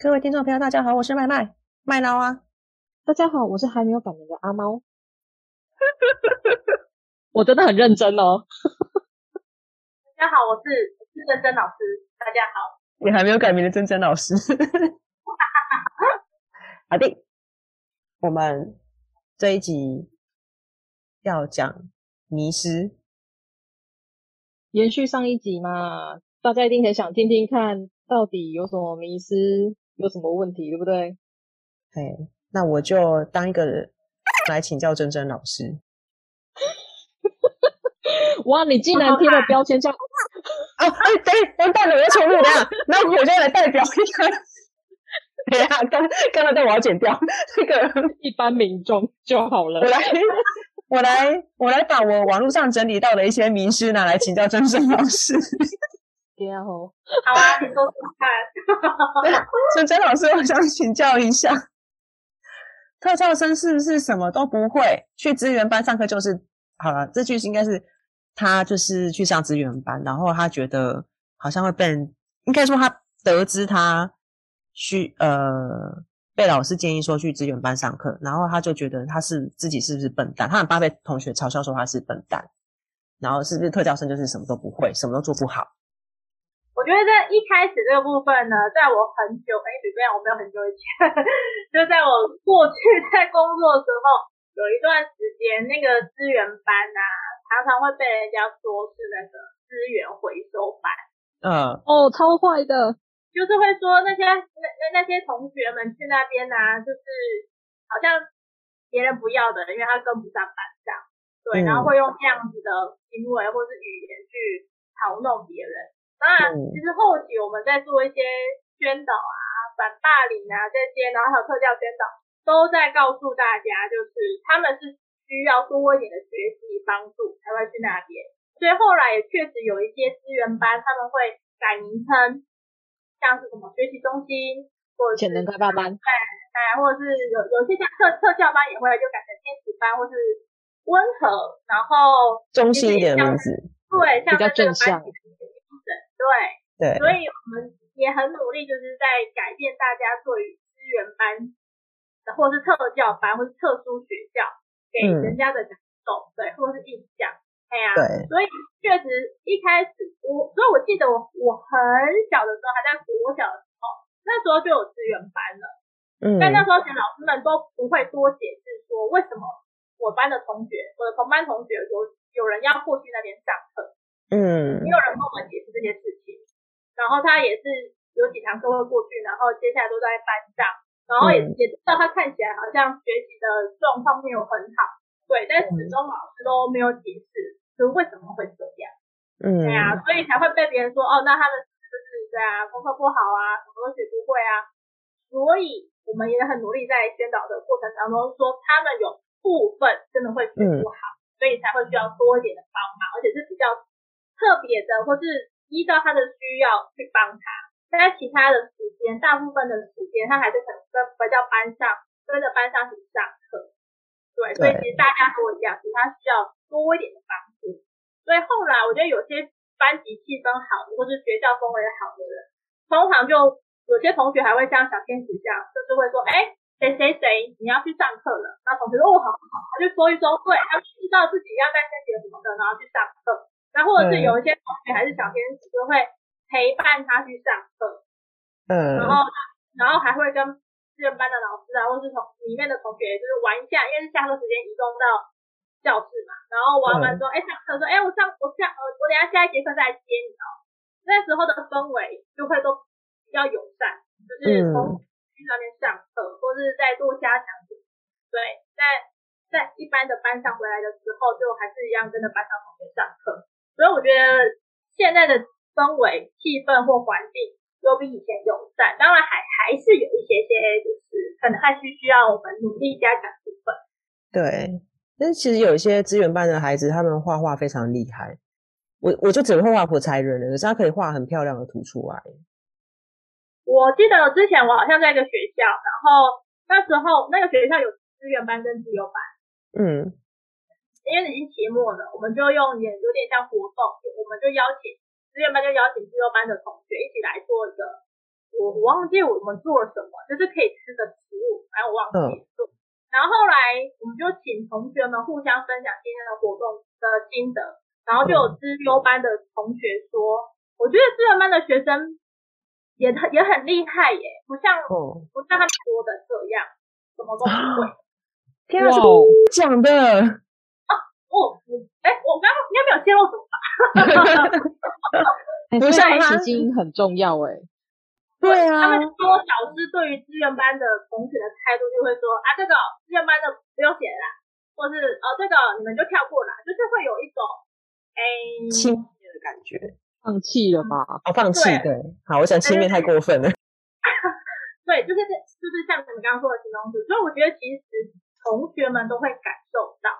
各位听众朋友，大家好，我是麦麦麦捞啊。大家好，我是还没有改名的阿猫。我真的很认真哦。大家好，我是是珍珍老师。大家好，你还没有改名的珍珍老师。好的，我们这一集要讲迷失，延续上一集嘛，大家一定很想听听看到底有什么迷思。有什么问题，对不对？嘿，那我就当一个人来请教珍珍老师。哇，你竟然贴了标签叫……哦，哎、啊，对，完蛋了，我要重录了。那我就来代表一下。对呀，刚刚才我要剪掉那个 一般民众就好了。我来，我来，我来把我网络上整理到的一些名师拿来请教珍珍老师。然后，好啊，你说说看。珍珍老师，我想请教一下，特教生是不是什么都不会？去资源班上课就是好了。这句应该是他就是去上资源班，然后他觉得好像会被人，应该说他得知他去呃被老师建议说去资源班上课，然后他就觉得他是自己是不是笨蛋？他很怕被同学嘲笑说他是笨蛋，然后是不是特教生就是什么都不会，什么都做不好？我觉得在一开始这个部分呢，在我很久，很久没有，我没有很久以前，就在我过去在工作的时候，有一段时间，那个资源班啊，常常会被人家说是那个资源回收班。嗯，哦，超坏的，就是会说那些那那那些同学们去那边啊，就是好像别人不要的，因为他跟不上班上，对，然后会用这样子的行为或是语言去嘲弄别人。当然，其实后期我们在做一些宣导啊、反霸凌啊这些，然后还有特教宣导，都在告诉大家，就是他们是需要多一点的学习帮助才会去那边。所以后来也确实有一些资源班，他们会改名称，像是什么学习中心，或者是潜能开发班，哎哎，或者是有有些像特特教班也会就改成天使班，或是温和，然后中性一点的名字，对，像比较正向。对。对，所以我们也很努力，就是在改变大家对于资源班，或是特教班，或是特殊学校给人家的感受，嗯、对，或是印象，哎呀，对，所以确实一开始我，所以我记得我我很小的时候，还在国小的时候，那时候就有资源班了，嗯，但那时候其实老师们都不会多解释说为什么我班的同学，我的同班同学有有人要过去那边上课。嗯，没有人跟我们解释这些事情，然后他也是有几堂课会过去，然后接下来都在班上，然后也、嗯、也知道他看起来好像学习的状况没有很好，对，但始终老师都没有解释，就为什么会这样，嗯，对啊，所以才会被别人说哦，那他们就是对啊，功课不好啊，什么都学不会啊，所以我们也很努力在宣导的过程当中说他们有部分真的会学不好，嗯、所以才会需要多一点的帮忙，而且是比较。特别的，或是依照他的需要去帮他，但在其他的时间，大部分的时间，他还是可能跟回到班上，跟着班上去上课。对，所以其实大家和我一样，其实他需要多一点的帮助。所以后来我觉得有些班级气氛好的，或是学校氛围好的人，通常就有些同学还会像小天使这样，就是会说，哎，谁谁谁你要去上课了，那同学说哦好好好，他就说一说，对，他知道自己要在升学什么的，然后去上课。那或者是有一些同学还是小天使，就会陪伴他去上课，嗯，然后然后还会跟资源班的老师啊，或是同里面的同学，就是玩一下，因为是下课时间移动到教室嘛，然后玩完之后，哎、嗯，上课说，哎，我上我下呃，我等下下一节课再来接你哦。那时候的氛围就会都比较友善，就是从去那边上课，或是在做加强，对，在在一般的班上回来的时候，就还是一样跟着班上同学上课。所以我觉得现在的氛围、气氛或环境有比以前友善，当然还还是有一些些，就是可能还是需要我们努力加强部分。对，但是其实有一些资源班的孩子，他们画画非常厉害。我我就只会画火柴人了，可是他可以画很漂亮的图出来。我记得之前我好像在一个学校，然后那时候那个学校有资源班跟自由班，嗯，因为已经期末了，我们就用也有点像活动，我们就邀请资源班就邀请资优班的同学一起来做一个，我我忘记我们做了什么，就是可以吃的食物，反正我忘记做。嗯、然后后来我们就请同学们互相分享今天的活动的心得。然后就有资优班的同学说，嗯、我觉得资源班的学生也很也很厉害耶，不像、哦、不像他们说的这样，什么都不会。天啊，讲的啊，我我哎，我刚刚应该没有泄露什么吧？不像他，基因很重要哎。对啊，他们说导师对于资源班的同学的态度就会说啊，这个资源班的不用写了啦，或是哦这个你们就跳过啦，就是会有一种哎。轻蔑的感觉，放弃了吧？哦，放弃，对，好，我想轻蔑太过分了。对，就是就是像你们刚刚说的形容词，所以我觉得其实同学们都会感受到，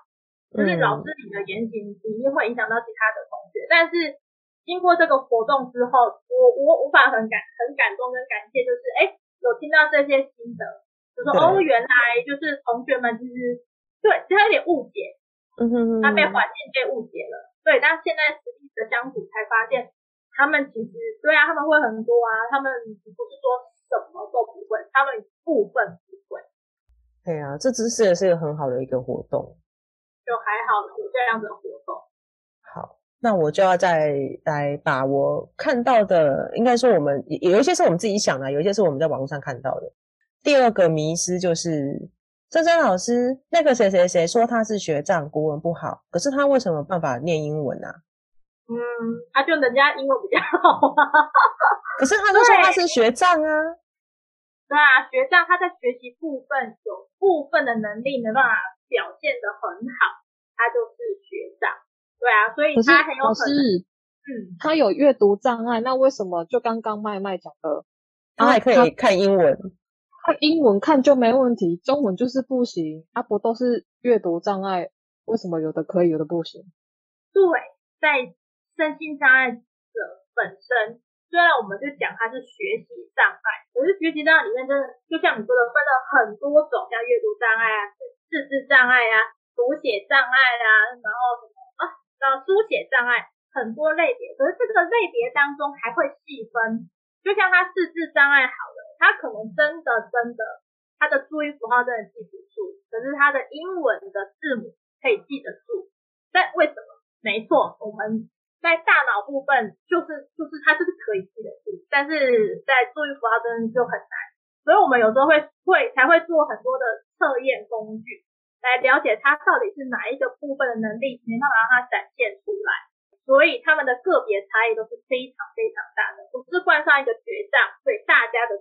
就是老师你的言行一定会影响到其他的同学，但是经过这个活动之后，我我无法很感很感动跟感谢，就是哎，有听到这些心得，就说哦，原来就是同学们其实对，其实他有点误解，嗯哼，他被环境被误解了。对，但现在实际的相处才发现，他们其实对啊，他们会很多啊，他们不是说什么都不会，他们部分不会。对啊，这知识也是一个很好的一个活动，就还好有这样子的活动。好，那我就要再来把我看到的，应该说我们有一些是我们自己想的，有一些是我们在网络上看到的。第二个迷思就是。珍珍老师，那个谁谁谁说他是学长，国文不好，可是他为什么办法念英文啊？嗯，他就人家英文比较好啊。可是他就说他是学障啊。对啊，学障他在学习部分有部分的能力没办法表现的很好，他就是学障。对啊，所以他很有可能，嗯，他有阅读障碍，那为什么就刚刚麦麦讲的，他还可以看英文？英文看就没问题，中文就是不行。啊，不都是阅读障碍？为什么有的可以，有的不行？对，在身心障碍者本身，虽然我们就讲它是学习障碍，可是学习障碍里面真的就像你说的，分了很多种，像阅读障碍啊、识字障碍啊、读写障碍啊，然后什么啊，然后书写障碍，很多类别。可是这个类别当中还会细分，就像他识字障碍好了。他可能真的真的，他的注音符号真的记不住，可是他的英文的字母可以记得住。但为什么？没错，我们在大脑部分就是就是他就是可以记得住，但是在注音符号真的就很难。所以我们有时候会会才会做很多的测验工具，来了解他到底是哪一个部分的能力没办法让他展现出来。所以他们的个别差异都是非常非常大的，不是冠上一个绝障，所以大家的。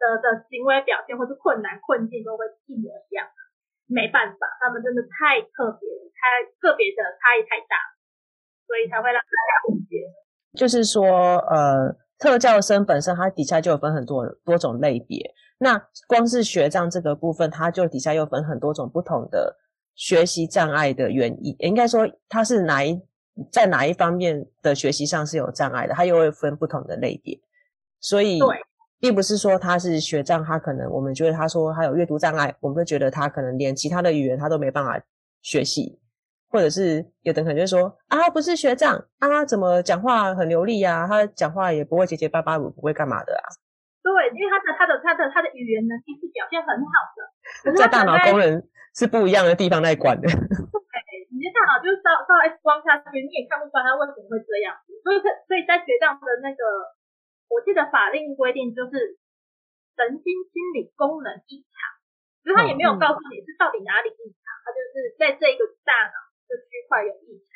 的的行为表现或是困难困境都会一模一样，没办法，他们真的太特别了，太个别的差异太大，所以才会让大家误解。就是说，呃，特教生本身它底下就有分很多多种类别，那光是学障这个部分，它就底下又分很多种不同的学习障碍的原因，应该说它是哪一在哪一方面的学习上是有障碍的，它又会分不同的类别，所以。并不是说他是学障，他可能我们觉得他说他有阅读障碍，我们会觉得他可能连其他的语言他都没办法学习，或者是有的可能就说啊，不是学长啊，怎么讲话很流利啊，他讲话也不会结结巴巴，不会干嘛的啊？对，因为他的他的他的他的语言能力是表现很好的，在大脑功能是不一样的地方在管的。对，你的大脑就是照照 X 光下去，你也看不出来他为什么会这样，所以所以在学长的那个。我记得法令规定就是神经心理功能异常，所以他也没有告诉你是到底哪里异常，他就是在这一个大脑这区块有异常。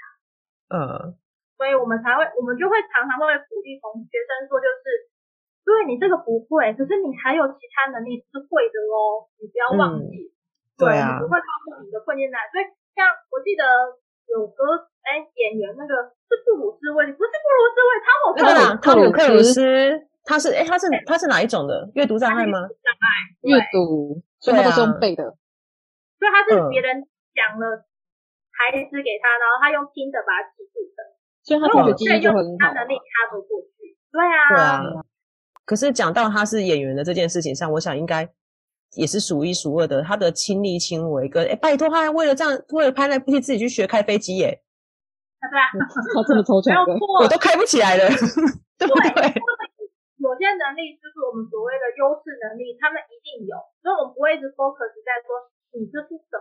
嗯，所以我们才会，我们就会常常会鼓励同学生说，就是对你这个不会，可是你还有其他能力是会的哦，你不要忘记。嗯、对啊，不会告诉你的困境在。所以像我记得有个。哎，演员那个是布鲁斯威，不是布鲁斯威，汤姆克鲁斯，汤姆克鲁斯，他是哎，他是他是哪一种的阅读障碍吗？障碍，阅读，所以他都是用背的。所以他是别人讲了台词给他，然后他用拼的把它记住的。所以他同学记忆就很好。他能力他不过去。对啊。对啊。可是讲到他是演员的这件事情上，我想应该也是数一数二的。他的亲力亲为跟哎，拜托他还为了这样，为了拍那部戏自己去学开飞机耶。对啊。他这么抽象的，我都开不起来了，对不对？有些能力就是我们所谓的优势能力，他们一定有，所以我们不会一直 focus 在说你这是什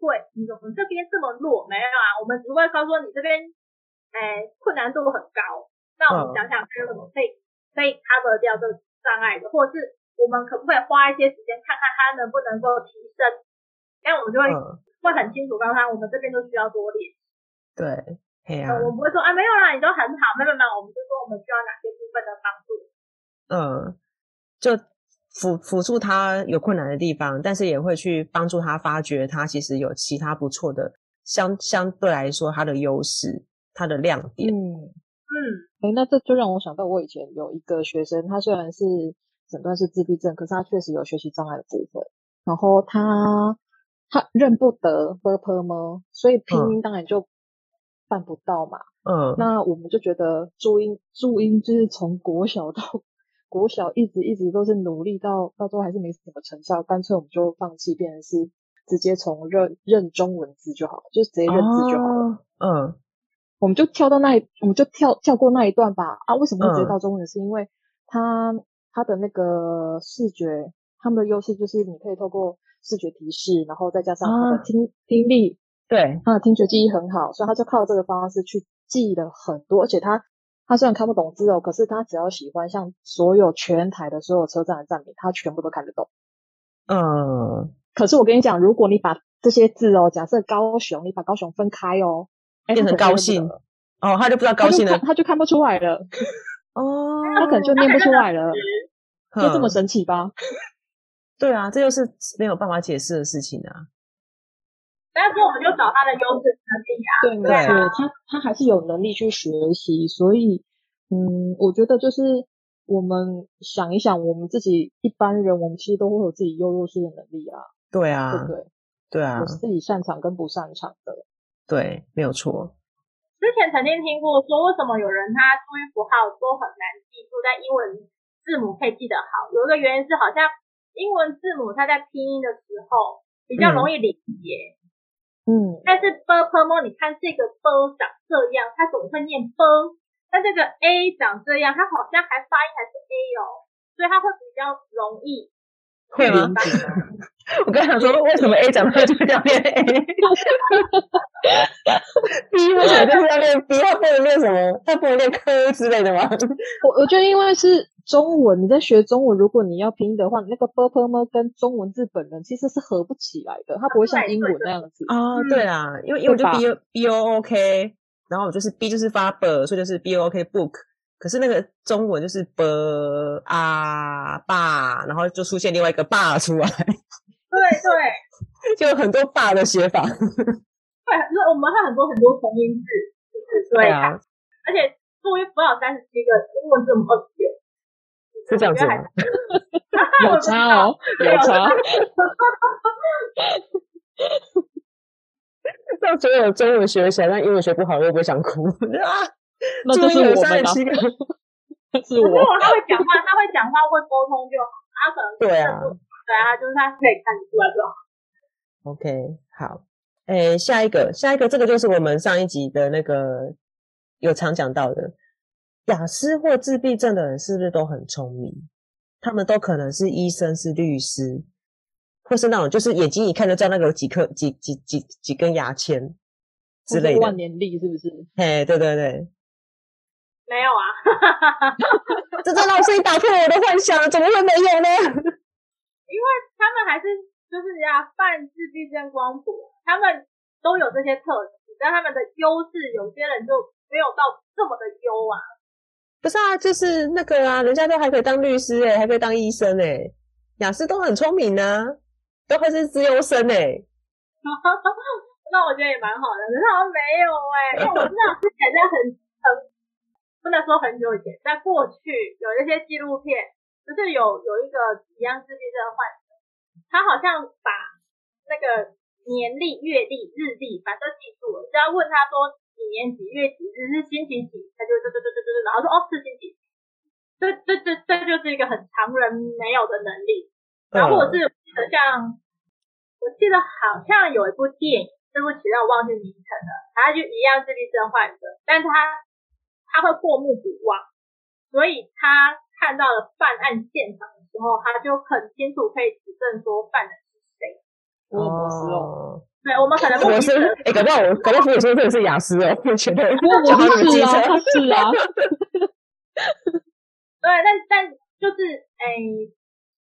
会，你怎么这边这么弱？没有啊，我们只会告诉你这边，哎，困难度很高。那我们想想看有什么可以可以 cover 掉这个障碍的，或者是我们可不可以花一些时间看看他能不能够提升？这样我们就会会很清楚告诉他，我们这边都需要多练。对，对啊。我不会说啊，没有啦，你都很好，没有没有，我们就说我们需要哪些部分的帮助。嗯，就辅辅助他有困难的地方，但是也会去帮助他发掘他其实有其他不错的相相对来说他的优势，他的亮点。嗯嗯，哎，那这就让我想到我以前有一个学生，他虽然是诊断是自闭症，可是他确实有学习障碍的部分。然后他他认不得 b p m，所以拼音当然就办不到嘛。嗯，那我们就觉得注音注音就是从国小到。国小一直一直都是努力到到最后还是没什么成效，干脆我们就放弃，变成是直接从认认中文字就好了，就直接认字就好了。哦、嗯，我们就跳到那一，我们就跳跳过那一段吧。啊，为什么会直接到中文？嗯、是因为他他的那个视觉，他们的优势就是你可以透过视觉提示，然后再加上他的听、哦、听力，对，他的听觉记忆很好，所以他就靠这个方式去记了很多，而且他。他虽然看不懂字哦，可是他只要喜欢，像所有全台的所有车站的站名，他全部都看得懂。嗯。可是我跟你讲，如果你把这些字哦，假设高雄，你把高雄分开哦，变成高兴哦，他就不知道高兴了，他就看不出来了。哦。他可能就念不出来了，就这么神奇吧？对啊，这就是没有办法解释的事情啊。但是我们就找他的优势能力啊，对，没错，他他还是有能力去学习，所以，嗯，我觉得就是我们想一想，我们自己一般人，我们其实都会有自己优弱势的能力啊，对啊，对不对？对啊，我自己擅长跟不擅长的，对，没有错。之前曾经听过说，为什么有人他注音符号都很难记住，但英文字母可以记得好？有一个原因是，好像英文字母它在拼音的时候比较容易理解。嗯嗯，但是 b u r permo，你看这个 b 长这样，它总会念 b u r 那这个 a 长这样，它好像还发音还是 a 哦，所以它会比较容易。会吗？我刚想说，为什么 a 长这样就要念 a？b 为什么就是要念 b？它不能念什么？它不能念科之类的吗？我我觉得因为是中文，你在学中文，如果你要拼音的话，那个 b p m 跟中文字本人其实是合不起来的，它不会像英文那样子啊。对啊，因为因为我就 b b o o k，然后我就是 b 就是发 b，所以就是 b o o k book。可是那个中文就是 b 啊爸，然后就出现另外一个爸出来。对对，就有很多爸的写法。对，那我们会很多很多同音字，对啊。而且作为辅导三十七个英文字母二。是这样子吗？有差哦，有差。让所有中文学起来，但英文学不好，又不会想哭啊？那就是我们了。是我。如果他会讲话，他会讲话会沟通就好。他可能对啊，对啊，就是他可以看出来就好。OK，好。诶，下一个，下一个，这个就是我们上一集的那个有常讲到的。亚斯或自闭症的人是不是都很聪明？他们都可能是医生、是律师，或是那种就是眼睛一看就知道那个有几颗、几几几几根牙签之类的。万年历是不是？嘿，对对对。没有啊！这真老师你打破我的幻想了，怎么会没有呢？因为他们还是就是要泛自闭症光谱，他们都有这些特质，但他们的优势有些人就没有到这么的优啊。不是啊，就是那个啊，人家都还可以当律师诶、欸、还可以当医生诶、欸、亚斯都很聪明呢、都还是资优生诶、欸、那我觉得也蛮好的，可是好像没有诶、欸、因为我知道之前在很很不能说很久以前，在过去有一些纪录片，就是有有一个一样自闭症的患者，他好像把那个年历、月历、日历，反正记住了，只要问他说几年几月几日是星期几，他就对对对对对，然后说哦是星期几，这这这这就是一个很常人没有的能力。然后或者是我记得像，我记得好像有一部电影，对不起让我忘记名称了，他就一样自闭症患者，但他。他会过目不忘，所以他看到了犯案现场的时候，他就很清楚可以指证说犯人是谁。哦，对，我们可能不是，哎、欸，搞不好我搞不好我说这个是雅思哦，我觉得我不是啊，是啊，对，但但就是哎、欸，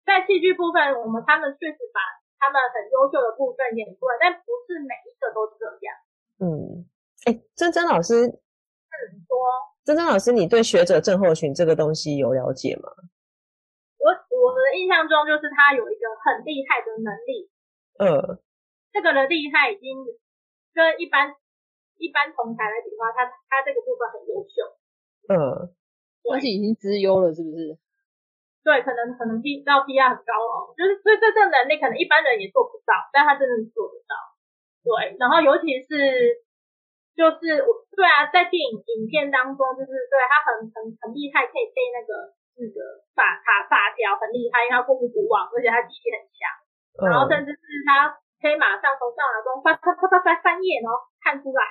在戏剧部分，我们他们确实把他们很优秀的部分演出来，但不是每一个都这样。嗯，哎、欸，珍珍老师，很多。珍珍老师，你对学者症候群这个东西有了解吗？我我的印象中就是他有一个很厉害的能力，呃，这个的厉害已经跟一般一般同台来比的话，他他这个部分很优秀，嗯、呃，而且已经资优了，是不是？对，可能可能 P 到 PR 很高哦，就是所以这这能力可能一般人也做不到，但他真的做得到，对，然后尤其是。就是我对啊，在电影影片当中，就是对他很很很厉害，可以背那个那个法卡法条，很厉害，因为他过目不忘，而且他记忆很强，嗯，然后甚至是他可以马上从上脑中翻翻翻翻翻翻页，然后看出来，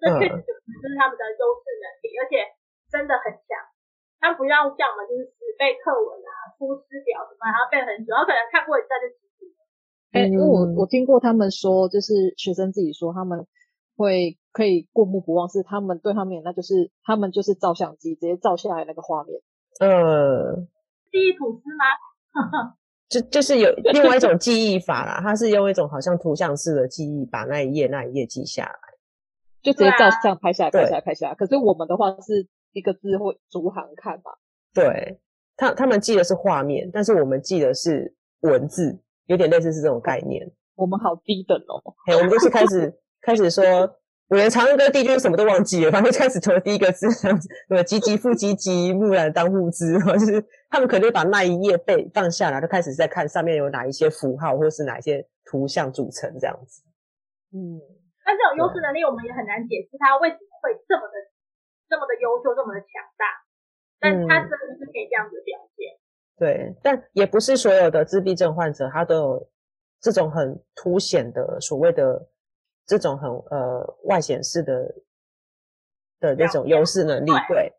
这确实就是他们的优势能力，而且真的很强。他不要像我们就是死背课文啊，出师表什么，然后背很久，然后可能看过一次他就记住了。哎、欸，因为我我听过他们说，就是学生自己说他们。会可以过目不忘，是他们对他们，那就是他们就是照相机直接照下来那个画面。呃，记忆吐司吗？就就是有 另外一种记忆法啦，它是用一种好像图像式的记忆，把那一页那一页记下来，就直接照相拍下来，拍下来，拍下来。可是我们的话是一个字或逐行看嘛。对，他他们记的是画面，但是我们记的是文字，有点类似是这种概念。我们好低等哦，嘿，我们就是开始。开始说，我连长歌第一句什么都忘记了，反正开始从第一个字这样子，对，唧唧复唧唧，木兰当户织，就是他们可能就把那一页背放下来，就开始在看上面有哪一些符号，或是哪一些图像组成这样子。嗯，那这种优势能力，我们也很难解释他为什么会这么的、这么的优秀，这么的强大。但他真的是可以这样子表现。嗯、对，但也不是所有的自闭症患者，他都有这种很凸显的所谓的。这种很呃外显式的的那种优势能力，对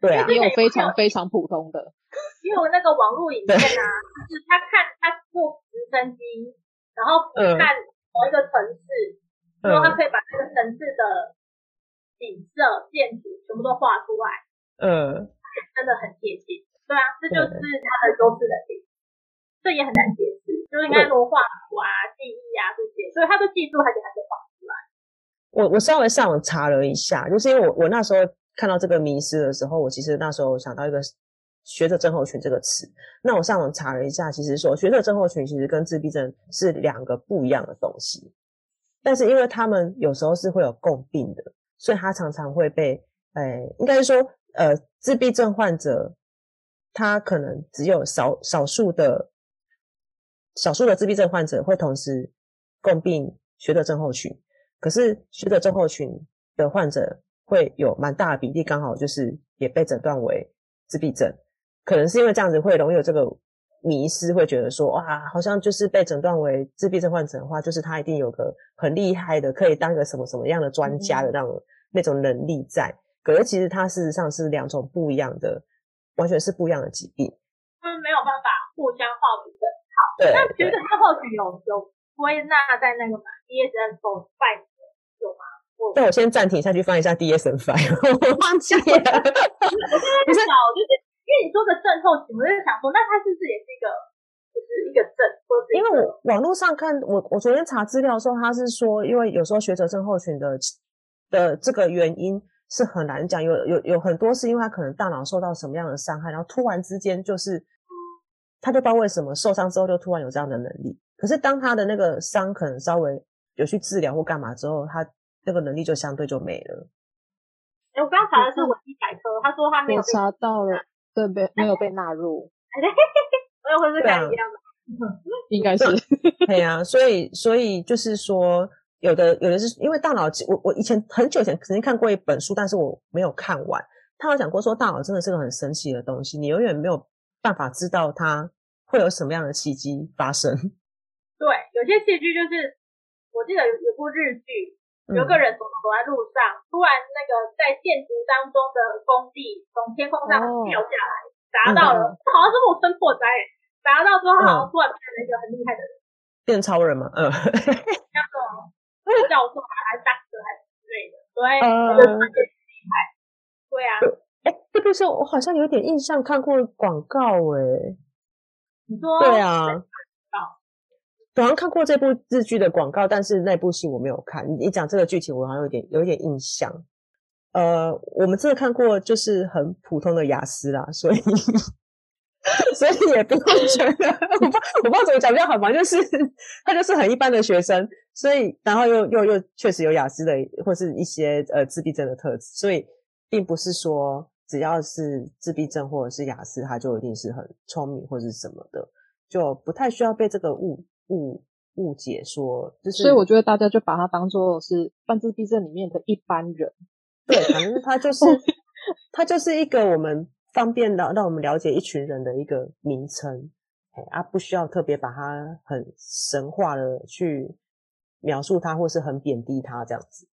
对啊，也有非常非常普通的，因为那个网络影片啊，就是他看他坐直升机，然后看某一个城市，然后他可以把这个城市的景色、建筑全部都画出来，嗯，真的很贴近，对啊，这就是他的优势能力，这也很难解释，就是应该说画图啊、记忆啊这些，所以他都记住，而且还可以画。我我稍微上网查了一下，就是因为我我那时候看到这个迷失的时候，我其实那时候想到一个学者症候群这个词。那我上网查了一下，其实说学者症候群其实跟自闭症是两个不一样的东西，但是因为他们有时候是会有共病的，所以他常常会被，诶，应该是说，呃，自闭症患者他可能只有少少数的少数的自闭症患者会同时共病学者症候群。可是学者症候群的患者会有蛮大的比例，刚好就是也被诊断为自闭症，可能是因为这样子会容易有这个迷失，会觉得说哇，好像就是被诊断为自闭症患者的话，就是他一定有个很厉害的，可以当个什么什么样的专家的那种、嗯、那种能力在。可是其实他事实上是两种不一样的，完全是不一样的疾病。他们没有办法互相画图的。好，对。那学者症候群有有归纳在那个嘛？DSM-5。有吗？那我先暂停下去翻一下 DSM-5，我 忘记了。不是，就是因为你说的症候群，我就想说，那它是不是也是一个，就是一个症？因为我网络上看，我我昨天查资料的时候，他是说，因为有时候学者症候群的的这个原因是很难讲，有有有很多是因为他可能大脑受到什么样的伤害，然后突然之间就是，他就不知道为什么受伤之后就突然有这样的能力。可是当他的那个伤可能稍微有去治疗或干嘛之后，他那个能力就相对就没了。哎，哎，我刚查的是维基百科，他说他没有。查到了，对，没没有被纳入。我也会是看一样的，应该是。对啊，所以所以就是说，有的有的是因为大脑，我我以前很久以前曾经看过一本书，但是我没有看完。他有讲过说，大脑真的是个很神奇的东西，你永远没有办法知道它会有什么样的奇迹发生。对，有些戏剧就是，我记得有有部日剧，有个人走走在路上，嗯、突然那个在建筑当中的工地从天空上掉下来，哦、砸到了，嗯、好像是木村拓哉，砸到之后好像突然变成一个很厉害的人，变超人嘛，嗯，像这种教授还是大师还是之类的，对，很厉害，对啊，哎，这部是我好像有点印象，看过广告，哎，你说，对啊。好像看过这部日剧的广告，但是那部戏我没有看。你讲这个剧情，我好像有点有点印象。呃，我们真的看过，就是很普通的雅思啦，所以 所以也不会觉得，我不我不知道怎么讲比较好嘛，就是他就是很一般的学生，所以然后又又又确实有雅思的或是一些呃自闭症的特质，所以并不是说只要是自闭症或者是雅思，他就一定是很聪明或者是什么的，就不太需要被这个误。误误解说，就是，所以我觉得大家就把它当做是半自闭症里面的一般人，对，反正他就是 他就是一个我们方便的让我们了解一群人的一个名称，哎啊，不需要特别把它很神话的去描述它，或是很贬低它这样子。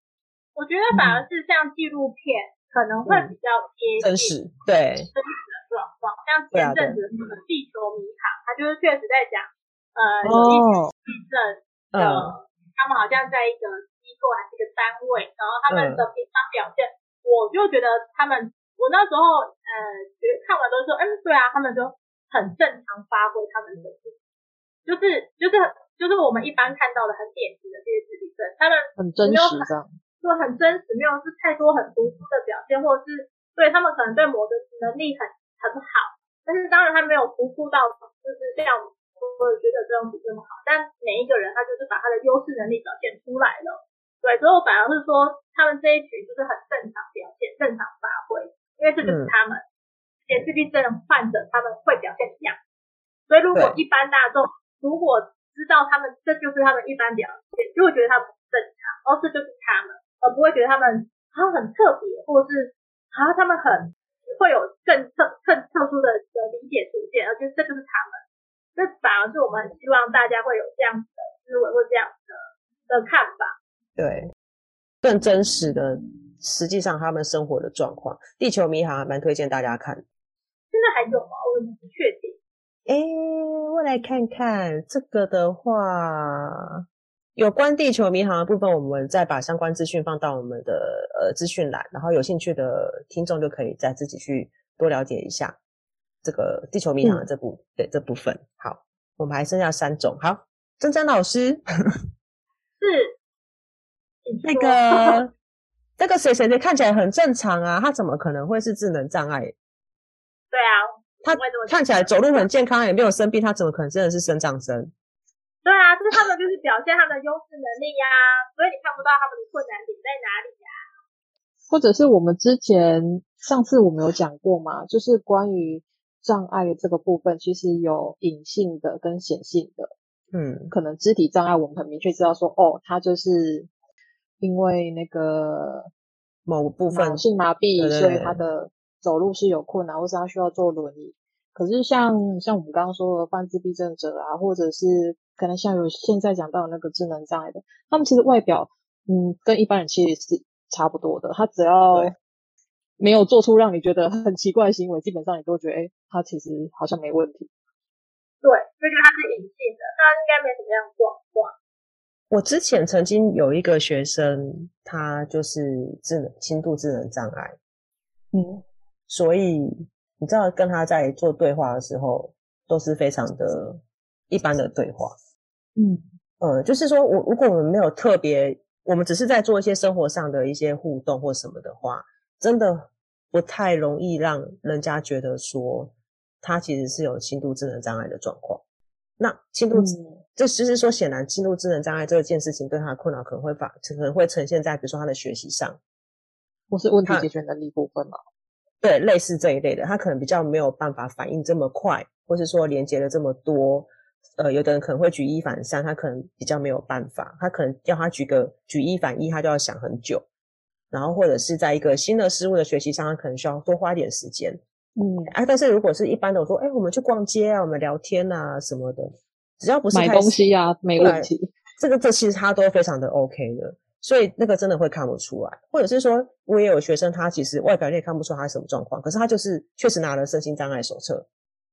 我觉得反而是像纪录片，嗯、可能会比较贴真实，对真实的状况，像前阵子什么《地球迷航》，它就是确实在讲。呃，有一些地震的，他们好像在一个机构还是一个单位，然后他们的平常表现，我就觉得他们，我那时候呃，觉得看完都说，嗯，对啊，他们就很正常发挥他们的就是就是就是我们一般看到的很典型的这些自闭症，他们很真实这样，就很真实，没有是太多很突出的表现，或者是对他们可能对某个能力很很好，但是当然他没有突出到就是这样。我觉得这样子这么好，但每一个人他就是把他的优势能力表现出来了，对，所以我反而是说他们这一群就是很正常表现、正常发挥，因为这就是他们，而且自闭症患者他们会表现一样，所以如果一般大众如果知道他们这就是他们一般表现，就会觉得他们正常，哦这就是他们，而不会觉得他们好像很特别，或者是好像他们很会有更特更特殊的的理解出现，而且这就是他们。这反而是我们很希望大家会有这样子的思维或这样子的的看法，对，更真实的，实际上他们生活的状况，《地球迷航》还蛮推荐大家看。现在还有吗？我不确定。哎，我来看看这个的话，有关《地球迷航》的部分，我们再把相关资讯放到我们的呃资讯栏，然后有兴趣的听众就可以再自己去多了解一下。这个地球迷航的这部，嗯、对这部分，好，我们还剩下三种。好，珍珍老师是 那个 那个谁谁谁看起来很正常啊，他怎么可能会是智能障碍？对啊，他看起来走路很健康，也没有生病，他怎么可能真的是生长生？对啊，就是他们就是表现他们的优势能力呀、啊，所以你看不到他们的困难点在哪里呀、啊？或者是我们之前上次我们有讲过嘛，就是关于。障碍的这个部分其实有隐性的跟显性的，嗯，可能肢体障碍我们很明确知道说，哦，他就是因为那个某部分脑性麻痹，所以他的走路是有困难，或是他需要坐轮椅。可是像像我们刚刚说的半自闭症者啊，或者是可能像有现在讲到的那个智能障碍的，他们其实外表嗯跟一般人其实是差不多的，他只要。没有做出让你觉得很奇怪的行为，基本上你都觉得，哎，他其实好像没问题。对，就觉得他是隐性的，他应该没什么样状况。我之前曾经有一个学生，他就是智能轻度智能障碍，嗯，所以你知道跟他在做对话的时候，都是非常的一般的对话，嗯，呃，就是说我如果我们没有特别，我们只是在做一些生活上的一些互动或什么的话。真的不太容易让人家觉得说他其实是有轻度智能障碍的状况。那轻度，这其实说显然轻度智能障碍这件事情对他的困扰可能会发，可能会呈现在比如说他的学习上，或是问题解决能力部分嘛？对，类似这一类的，他可能比较没有办法反应这么快，或是说连接了这么多。呃，有的人可能会举一反三，他可能比较没有办法，他可能要他举个举一反一，他就要想很久。然后或者是在一个新的事物的学习上，可能需要多花一点时间。嗯，啊，但是如果是一般的，我说，哎，我们去逛街啊，我们聊天啊什么的，只要不是买东西啊，没问题。这个这其实他都非常的 OK 的，所以那个真的会看不出来。或者是说，我也有学生，他其实外表你也看不出他是什么状况，可是他就是确实拿了身心障碍手册，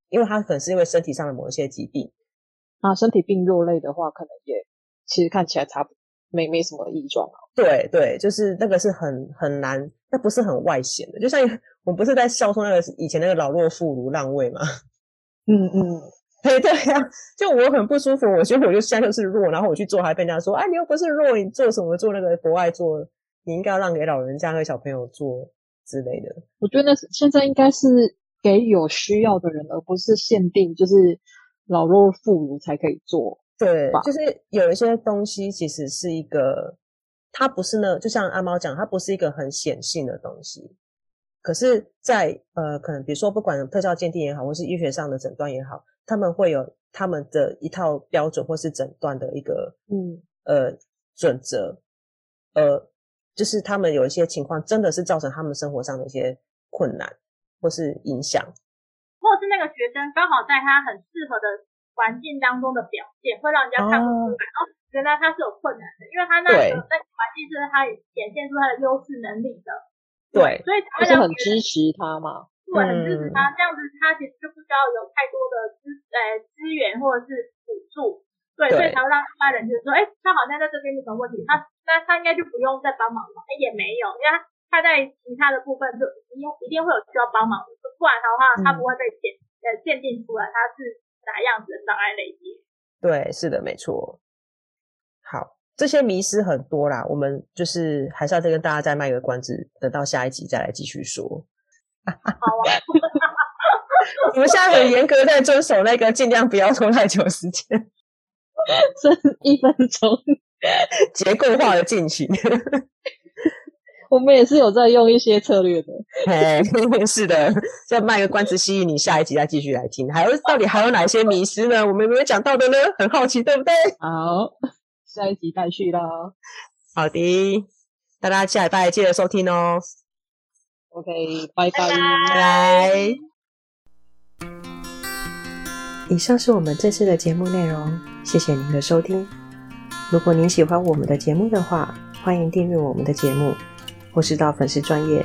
因为他可能是因为身体上的某一些疾病。啊，身体病弱类的话，可能也其实看起来差不多，没没什么异状啊。对对，就是那个是很很难，那不是很外显的。就像我们不是在笑说那个以前那个老弱妇孺让位吗？嗯 嗯，对对呀，就我很不舒服，我觉得我就现在就是弱，然后我去做，还被人家说，哎，你又不是弱，你做什么做那个国外做，你应该要让给老人家和小朋友做之类的。我觉得那现在应该是给有需要的人，而不是限定，就是。老弱妇孺才可以做，对，就是有一些东西其实是一个，它不是呢，就像阿猫讲，它不是一个很显性的东西。可是在，在呃，可能比如说，不管特效鉴定也好，或是医学上的诊断也好，他们会有他们的一套标准，或是诊断的一个嗯呃准则，呃，就是他们有一些情况真的是造成他们生活上的一些困难或是影响。或是那个学生刚好在他很适合的环境当中的表现，会让人家看不出来，哦，原来他是有困难的，因为他那个那个环境是他显现出他的优势能力的，对，所以他是很支持他嘛，对，很支持他，这样子他其实就不需要有太多的资呃资源或者是补助，对，所以才会让一般人就是说，哎，他好像在这边有什么问题，他那他应该就不用再帮忙了，哎，也没有，因为他。他在其他的部分就一定一定会有需要帮忙的，不然的话他不会被鉴呃鉴定出来他是哪样子的障碍类别。对，是的，没错。好，这些迷失很多啦，我们就是还是要再跟大家再卖个关子，等到下一集再来继续说。好啊 我们现在很严格在遵守那个尽量不要拖太久时间，剩一分钟，结构化的进行。我们也是有在用一些策略的，嘿，是的，再卖个关子，吸引你下一集再继续来听。还有，到底还有哪些迷思呢？我们有没有讲到的呢？很好奇，对不对？好，下一集待续喽。好的，大家下礼拜记得收听哦。OK，拜拜，拜拜。以上是我们这次的节目内容，谢谢您的收听。如果您喜欢我们的节目的话，欢迎订阅我们的节目。或是到粉丝专页